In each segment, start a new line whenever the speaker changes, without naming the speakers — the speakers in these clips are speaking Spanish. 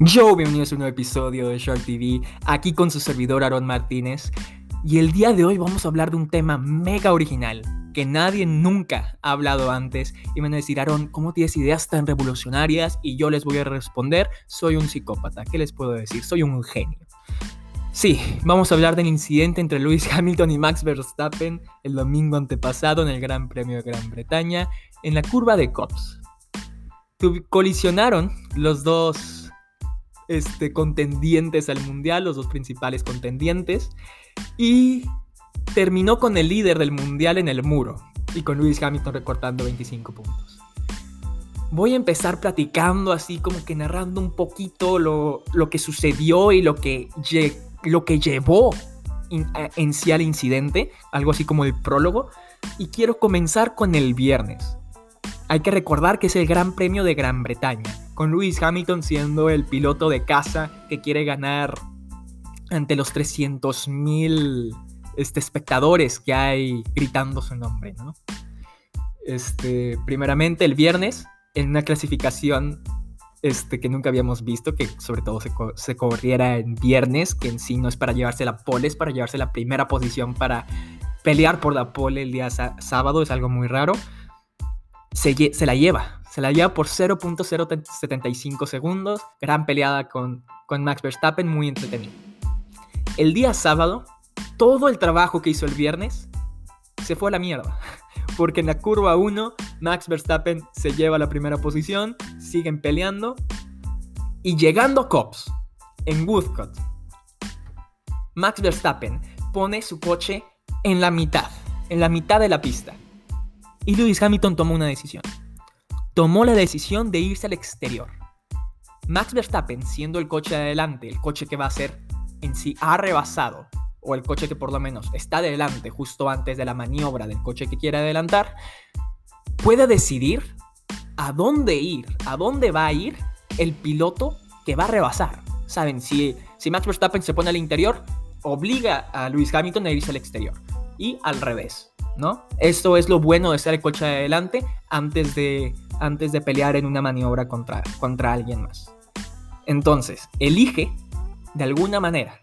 Yo, bienvenidos a un nuevo episodio de Shark TV, aquí con su servidor Aaron Martínez. Y el día de hoy vamos a hablar de un tema mega original que nadie nunca ha hablado antes. Y van a decir, Aaron, ¿cómo tienes ideas tan revolucionarias? Y yo les voy a responder, soy un psicópata. ¿Qué les puedo decir? Soy un genio. Sí, vamos a hablar del incidente entre Lewis Hamilton y Max Verstappen el domingo antepasado en el Gran Premio de Gran Bretaña en la curva de Cops. Colisionaron los dos este, contendientes al mundial, los dos principales contendientes, y terminó con el líder del mundial en el muro y con Lewis Hamilton recortando 25 puntos. Voy a empezar platicando así como que narrando un poquito lo, que sucedió y lo que, lo que llevó en sí al incidente, algo así como el prólogo, y quiero comenzar con el viernes. Hay que recordar que es el Gran Premio de Gran Bretaña, con Lewis Hamilton siendo el piloto de casa que quiere ganar ante los 300.000 este, espectadores que hay gritando su nombre, ¿no? Este, primeramente el viernes, en una clasificación este, que nunca habíamos visto, que sobre todo se, se, corriera en viernes, que en sí no es para llevarse la pole, es para llevarse la primera posición para pelear por la pole el día sábado, es algo muy raro se, la lleva. Se la lleva por 0.075 segundos. Gran peleada con, con Max Verstappen, muy entretenido. El día sábado, todo el trabajo que hizo el viernes se fue a la mierda. Porque en la curva 1, Max Verstappen se lleva la primera posición, siguen peleando. Y llegando Cops, en Woodcott, Max Verstappen pone su coche en la mitad, en la mitad de la pista. Y Lewis Hamilton tomó una decisión. Tomó la decisión de irse al exterior. Max Verstappen, siendo el coche de adelante, el coche que va a ser en sí ha rebasado, o el coche que por lo menos está adelante justo antes de la maniobra del coche que quiere adelantar, puede decidir a dónde ir, a dónde va a ir el piloto que va a rebasar. Saben, si, si Max Verstappen se pone al interior, obliga a Lewis Hamilton a irse al exterior. Y al revés. ¿no? Esto es lo bueno de ser el coche de adelante antes de, antes de pelear en una maniobra contra, contra alguien más. Entonces, elige de alguna manera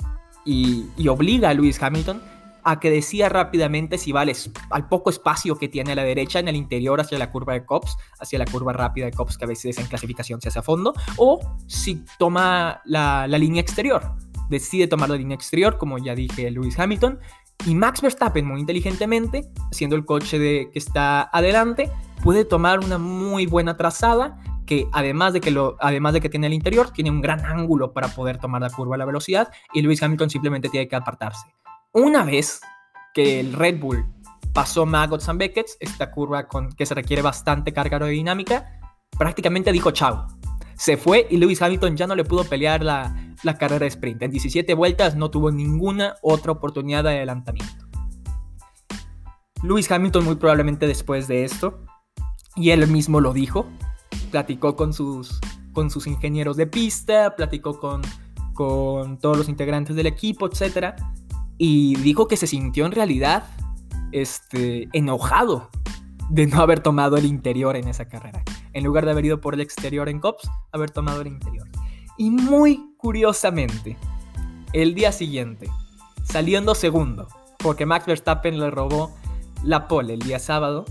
y, obliga a Lewis Hamilton a que decida rápidamente si va al, poco espacio que tiene a la derecha en el interior hacia la curva de Cops, hacia la curva rápida de Cops que a veces en clasificación se hace a fondo, o si toma la, la línea exterior. Decide tomar la línea exterior, como ya dije Lewis Hamilton, y Max Verstappen, muy inteligentemente, siendo el coche de, que está adelante, puede tomar una muy buena trazada que además de que, lo, además de que tiene el interior, tiene un gran ángulo para poder tomar la curva a la velocidad y Lewis Hamilton simplemente tiene que apartarse. Una vez que el Red Bull pasó Maggots and Beckett, esta curva con, que se requiere bastante carga aerodinámica, prácticamente dijo chao. Se fue y Lewis Hamilton ya no le pudo pelear la, la carrera de sprint. En 17 vueltas no tuvo ninguna otra oportunidad de adelantamiento. Lewis Hamilton muy probablemente después de esto, y él mismo lo dijo, platicó con sus, con sus ingenieros de pista, platicó con, con todos los integrantes del equipo, etc. Y dijo que se sintió en realidad este, enojado de no haber tomado el interior en esa carrera. En lugar de haber ido por el exterior en COPS, haber tomado el interior. Y muy curiosamente, el día siguiente, saliendo segundo, porque Max Verstappen le robó la pole el día sábado,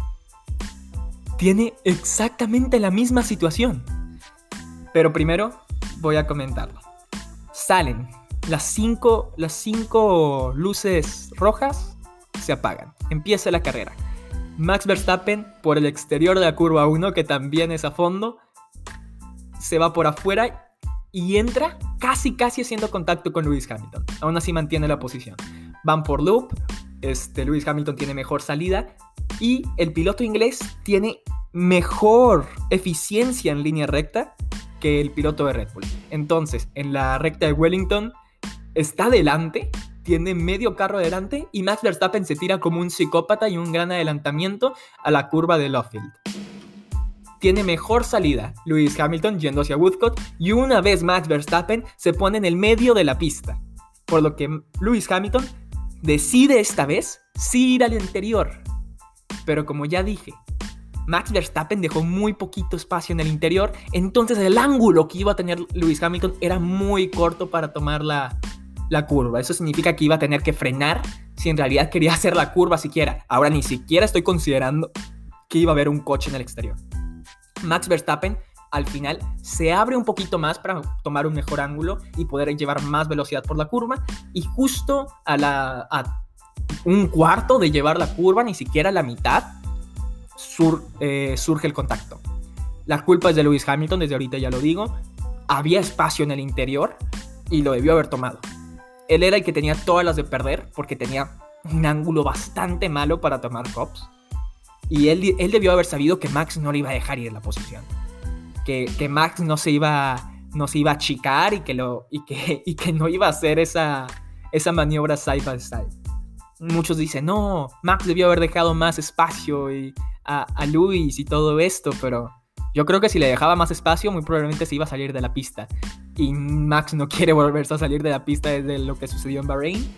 tiene exactamente la misma situación. Pero primero voy a comentarlo. Salen las cinco, las cinco luces rojas, se apagan. Empieza la carrera. Max Verstappen por el exterior de la curva 1, que también es a fondo, se va por afuera y entra casi casi haciendo contacto con Lewis Hamilton. Aún así mantiene la posición. Van por loop, este, Lewis Hamilton tiene mejor salida y el piloto inglés tiene mejor eficiencia en línea recta que el piloto de Red Bull. Entonces, en la recta de Wellington está delante, tiene medio carro delante y Max Verstappen se tira como un psicópata y un gran adelantamiento a la curva de Loffield tiene mejor salida, Lewis Hamilton yendo hacia Woodcock y una vez Max Verstappen se pone en el medio de la pista. Por lo que Lewis Hamilton decide esta vez sí ir al interior. Pero como ya dije, Max Verstappen dejó muy poquito espacio en el interior, entonces el ángulo que iba a tener Lewis Hamilton era muy corto para tomar la, la curva. Eso significa que iba a tener que frenar si en realidad quería hacer la curva siquiera. Ahora ni siquiera estoy considerando que iba a haber un coche en el exterior. Max Verstappen al final se abre un poquito más para tomar un mejor ángulo y poder llevar más velocidad por la curva. Y justo a, la, un cuarto de llevar la curva, ni siquiera la mitad, eh, surge el contacto. La culpa es de Lewis Hamilton, desde ahorita ya lo digo. Había espacio en el interior y lo debió haber tomado. Él era el que tenía todas las de perder porque tenía un ángulo bastante malo para tomar cops. Y él, él debió haber sabido que Max no le iba a dejar ir en la posición que, Max no se iba no se iba a achicar y que, lo, y que, y que no iba a hacer esa, esa maniobra side by side. Muchos dicen, no, Max debió haber dejado más espacio y a, a Luis y todo esto, pero yo creo que si le dejaba más espacio, muy probablemente se iba a salir de la pista. Y Max no quiere volverse a salir de la pista desde lo que sucedió en Bahrein.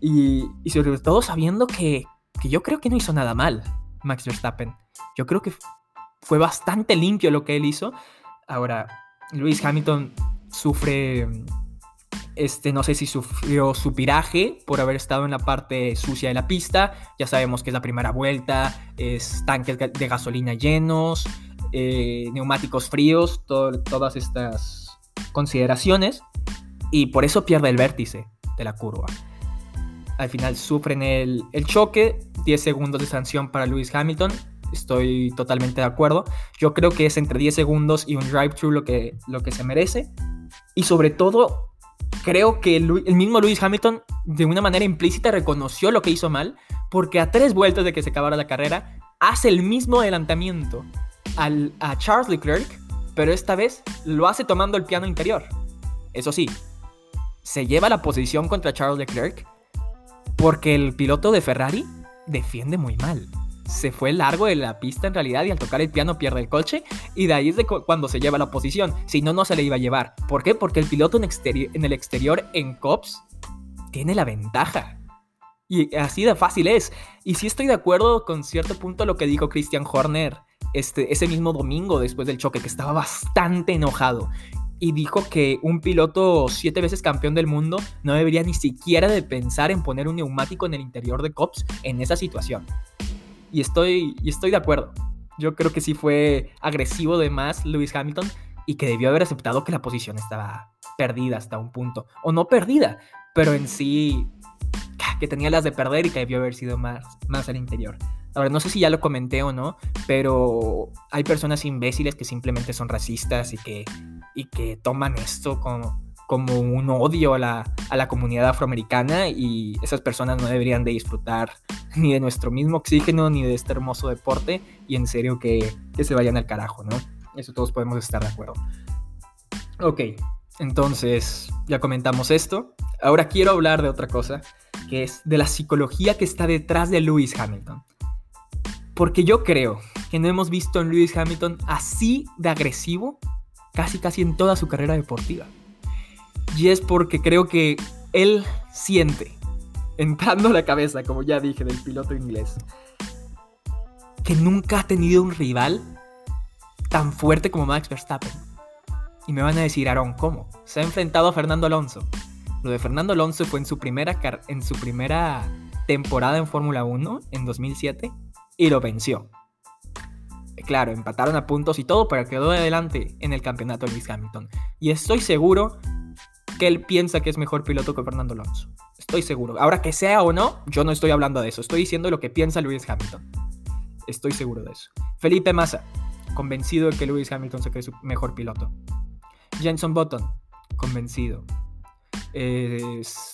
Y, y sobre todo sabiendo que, que yo creo que no hizo nada mal Max Verstappen. Yo creo que fue bastante limpio lo que él hizo. Ahora, Luis Hamilton sufre, este, no sé si sufrió su piraje por haber estado en la parte sucia de la pista. Ya sabemos que es la primera vuelta, es tanques de gasolina llenos, eh, neumáticos fríos, todas estas consideraciones. Y por eso pierde el vértice de la curva. Al final sufren el, el choque, 10 segundos de sanción para Luis Hamilton estoy totalmente de acuerdo. Yo creo que es entre 10 segundos y un drive-thru lo que, lo que se merece. Y sobre todo, creo que el, mismo Lewis Hamilton de una manera implícita reconoció lo que hizo mal, porque a tres vueltas de que se acabara la carrera, hace el mismo adelantamiento al, a Charles Leclerc, pero esta vez lo hace tomando el piano interior. Eso sí, se lleva la posición contra Charles Leclerc porque el piloto de Ferrari defiende muy mal se fue largo de la pista en realidad y al tocar el piano pierde el coche y de ahí es de cuando se lleva la posición, si no, no se le iba a llevar. ¿Por qué? Porque el piloto en, en el exterior en COPS tiene la ventaja. Y así de fácil es. Y sí estoy de acuerdo con cierto punto lo que dijo Christian Horner este, ese mismo domingo después del choque, que estaba bastante enojado. Y dijo que un piloto siete veces campeón del mundo no debería ni siquiera de pensar en poner un neumático en el interior de COPS en esa situación. Y estoy, estoy de acuerdo. Yo creo que sí fue agresivo de más Lewis Hamilton y que debió haber aceptado que la posición estaba perdida hasta un punto. O no perdida, pero en sí que tenía las de perder y que debió haber sido más, más al interior. Ahora, no sé si ya lo comenté o no, pero hay personas imbéciles que simplemente son racistas y que, y que toman esto como, como un odio a la, a la comunidad afroamericana y esas personas no deberían de disfrutar ni de nuestro mismo oxígeno ni de este hermoso deporte y en serio que, que se vayan al carajo, ¿no? Eso todos podemos estar de acuerdo. Ok, entonces ya comentamos esto. Ahora quiero hablar de otra cosa, que es de la psicología que está detrás de Lewis Hamilton. Porque yo creo que no hemos visto en Lewis Hamilton así de agresivo casi casi en toda su carrera deportiva. Y es porque creo que él siente, entrando a la cabeza, como ya dije, del piloto inglés, que nunca ha tenido un rival tan fuerte como Max Verstappen. Y me van a decir, Aaron, ¿cómo? Se ha enfrentado a Fernando Alonso. Lo de Fernando Alonso fue en su primera, en su primera temporada en Fórmula 1, en 2007, y lo venció. Claro, empataron a puntos y todo, pero quedó adelante en el campeonato Lewis Hamilton. Y estoy seguro que él piensa que es mejor piloto que Fernando Alonso. Estoy seguro. Ahora que sea o no, yo no estoy hablando de eso. Estoy diciendo lo que piensa Lewis Hamilton. Estoy seguro de eso. Felipe Massa, convencido de que Lewis Hamilton se cree su mejor piloto. Jenson Button, convencido.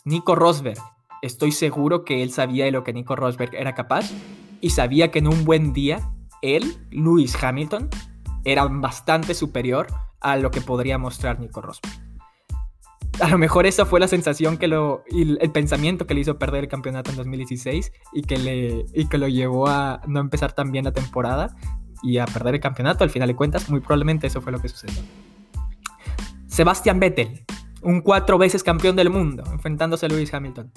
Nico Rosberg, estoy seguro que él sabía de lo que Nico Rosberg era capaz y sabía que en un buen día él, Lewis Hamilton, era bastante superior a lo que podría mostrar Nico Rosberg a lo mejor esa fue la sensación que lo, y el pensamiento que le hizo perder el campeonato en 2016 y que, le, y que lo llevó a no empezar tan bien la temporada y a perder el campeonato. Al final de cuentas, muy probablemente eso fue lo que sucedió. Sebastian Vettel, un cuatro veces campeón del mundo, enfrentándose a Lewis Hamilton.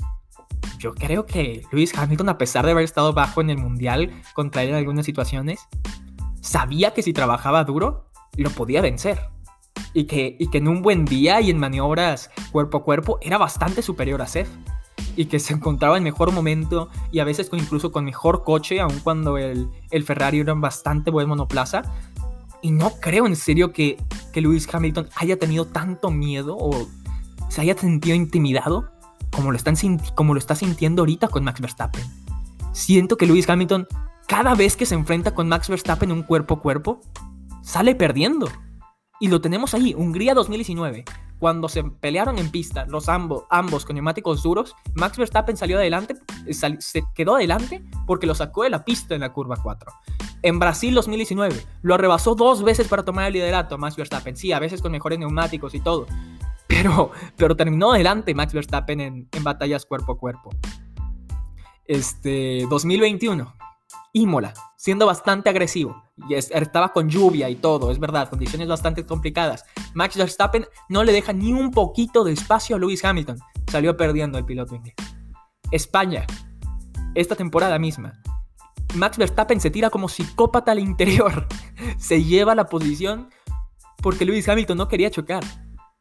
Yo creo que Lewis Hamilton, a pesar de haber estado bajo en el mundial contra él en algunas situaciones, sabía que si trabajaba duro, lo podía vencer. Y que, en un buen día y en maniobras cuerpo a cuerpo era bastante superior a Seth. Y que se encontraba en mejor momento y a veces incluso con mejor coche, aun cuando el, el Ferrari era un bastante buen monoplaza. Y no creo en serio que, que Lewis Hamilton haya tenido tanto miedo o se haya sentido intimidado como lo, están, como lo está sintiendo ahorita con Max Verstappen. Siento que Lewis Hamilton, cada vez que se enfrenta con Max Verstappen en un cuerpo a cuerpo, sale perdiendo. Y lo tenemos ahí, Hungría 2019. Cuando se pelearon en pista, los ambos, ambos con neumáticos duros, Max Verstappen salió adelante, se quedó adelante porque lo sacó de la pista en la curva 4. En Brasil 2019, lo arrebasó dos veces para tomar el liderato Max Verstappen. Sí, a veces con mejores neumáticos y todo. Pero, pero terminó adelante Max Verstappen en, batallas cuerpo a cuerpo. Este, 2021, Imola, siendo bastante agresivo. Y estaba con lluvia y todo, es verdad, condiciones bastante complicadas. Max Verstappen no le deja ni un poquito de espacio a Lewis Hamilton. Salió perdiendo el piloto inglés. España, esta temporada misma. Max Verstappen se tira como psicópata al interior. se lleva la posición porque Lewis Hamilton no quería chocar.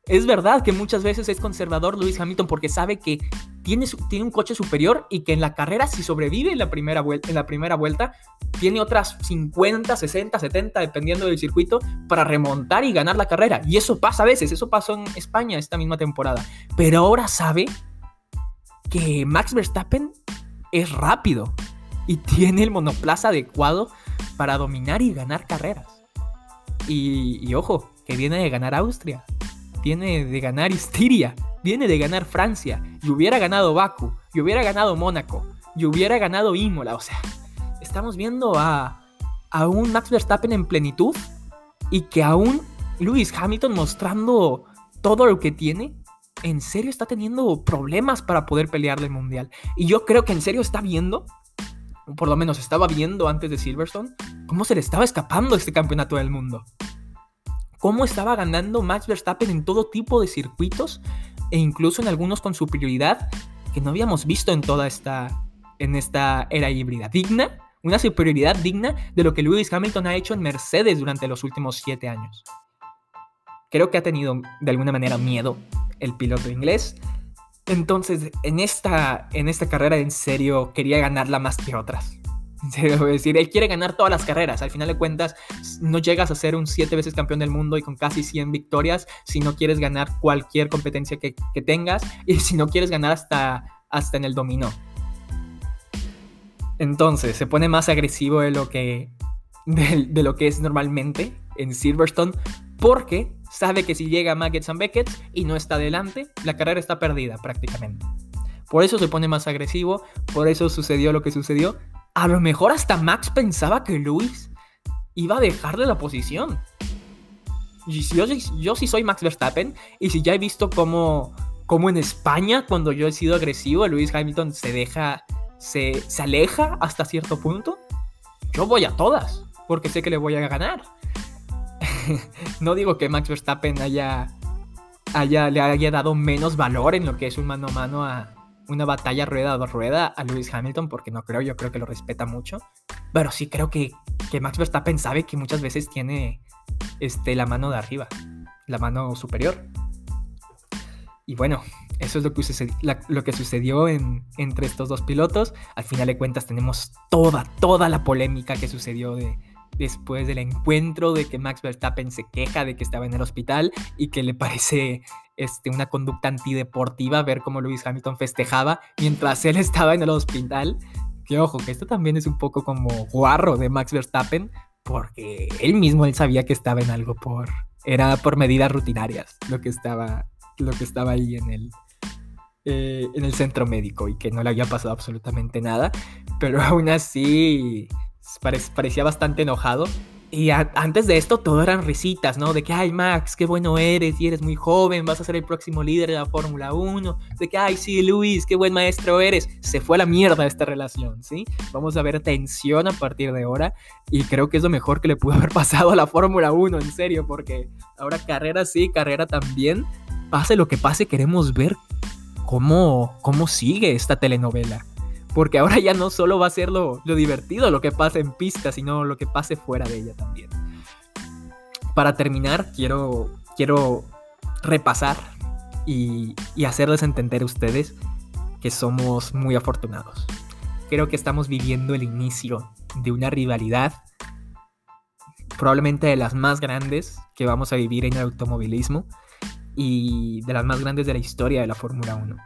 Es verdad que muchas veces es conservador Lewis Hamilton porque sabe que tiene, tiene un coche superior y que en la carrera, si sobrevive en la, primera vuelta, en la primera vuelta, tiene otras 50, 60, 70, dependiendo del circuito, para remontar y ganar la carrera. Y eso pasa a veces, eso pasó en España esta misma temporada. Pero ahora sabe que Max Verstappen es rápido y tiene el monoplaza adecuado para dominar y ganar carreras. Y, y ojo, que viene de ganar Austria viene de ganar Estiria, viene de ganar Francia, y hubiera ganado Baku, y hubiera ganado Mónaco, y hubiera ganado Imola. O sea, estamos viendo a, a un Max Verstappen en plenitud y que aún Lewis Hamilton mostrando todo lo que tiene, en serio está teniendo problemas para poder pelear el mundial. Y yo creo que en serio está viendo, o por lo menos estaba viendo antes de Silverstone, cómo se le estaba escapando este campeonato del mundo cómo estaba ganando Max Verstappen en todo tipo de circuitos e incluso en algunos con superioridad que no habíamos visto en toda esta, en esta era híbrida. Digna, una superioridad digna de lo que Lewis Hamilton ha hecho en Mercedes durante los últimos siete años. Creo que ha tenido de alguna manera miedo el piloto inglés. Entonces, en esta, en esta carrera en serio quería ganarla más que otras. decir, él quiere ganar todas las carreras. Al final de cuentas, no llegas a ser un siete veces campeón del mundo y con casi 100 victorias si no quieres ganar cualquier competencia que, tengas y si no quieres ganar hasta, hasta en el dominó. Entonces, se pone más agresivo de lo que, de, lo que es normalmente en Silverstone porque sabe que si llega Maggots and Beckett y no está adelante, la carrera está perdida prácticamente. Por eso se pone más agresivo, por eso sucedió lo que sucedió, a lo mejor hasta Max pensaba que Luis iba a dejarle la posición. Y yo, yo sí soy Max Verstappen y si ya he visto cómo, cómo en España cuando yo he sido agresivo, Luis Hamilton se deja, se, se aleja hasta cierto punto, yo voy a todas porque sé que le voy a ganar. no digo que Max Verstappen haya, haya, le haya dado menos valor en lo que es un mano a mano a, una batalla rueda a rueda a Lewis Hamilton, porque no creo, yo creo que lo respeta mucho. Pero sí creo que, que Max Verstappen sabe que muchas veces tiene este, la mano de arriba, la mano superior. Y bueno, eso es lo que, sucedió, lo que sucedió en, entre estos dos pilotos. Al final de cuentas tenemos toda, toda la polémica que sucedió de, después del encuentro de que Max Verstappen se queja de que estaba en el hospital y que le parece este, una conducta antideportiva ver cómo Lewis Hamilton festejaba mientras él estaba en el hospital. Que ojo, que esto también es un poco como guarro de Max Verstappen, porque él mismo él sabía que estaba en algo por era por medidas rutinarias lo que estaba lo que estaba ahí en el eh, en el centro médico y que no le había pasado absolutamente nada, pero aún así parecía bastante enojado. Y antes de esto todo eran risitas, ¿no? De que, ay Max, qué bueno eres y eres muy joven, vas a ser el próximo líder de la Fórmula 1. De que, ay sí, Luis, qué buen maestro eres. Se fue a la mierda esta relación, ¿sí? Vamos a ver tensión a partir de ahora y creo que es lo mejor que le pudo haber pasado a la Fórmula 1, en serio, porque ahora carrera sí, carrera también. Pase lo que pase, queremos ver cómo, cómo sigue esta telenovela Porque ahora ya no solo va a ser lo, lo divertido lo que pase en pista, sino lo que pase fuera de ella también. Para terminar, quiero, quiero repasar y, y hacerles entender a ustedes que somos muy afortunados. Creo que estamos viviendo el inicio de una rivalidad, probablemente de las más grandes que vamos a vivir en el automovilismo y de las más grandes de la historia de la Fórmula 1.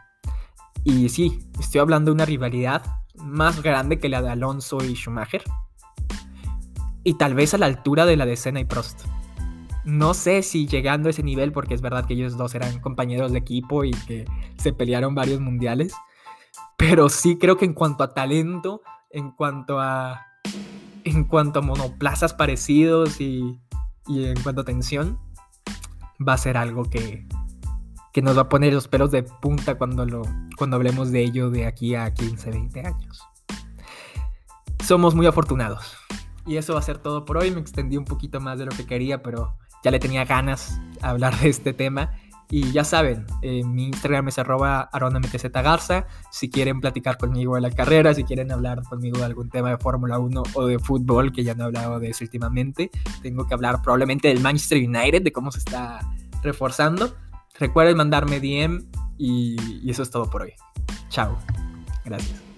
Y sí, estoy hablando de una rivalidad más grande que la de Alonso y Schumacher. Y tal vez a la altura de la de Senna y Prost. No sé si llegando a ese nivel, porque es verdad que ellos dos eran compañeros de equipo y que se pelearon varios mundiales. Pero sí creo que en cuanto a talento, en cuanto a. En cuanto a monoplazas parecidos y, y en cuanto a tensión, va a ser algo que, que nos va a poner los pelos de punta cuando, lo, cuando hablemos de ello de aquí a 15, 20 años. Somos muy afortunados. Y eso va a ser todo por hoy. Me extendí un poquito más de lo que quería, pero ya le tenía ganas a hablar de este tema. Y ya saben, eh, mi Instagram es arroba Garza. Si quieren platicar conmigo de la carrera, si quieren hablar conmigo de algún tema de Fórmula 1 o de fútbol, que ya no he hablado de eso últimamente, tengo que hablar probablemente del Manchester United, de cómo se está reforzando. Recuerden mandarme DM y, y eso es todo por hoy. Chao. Gracias.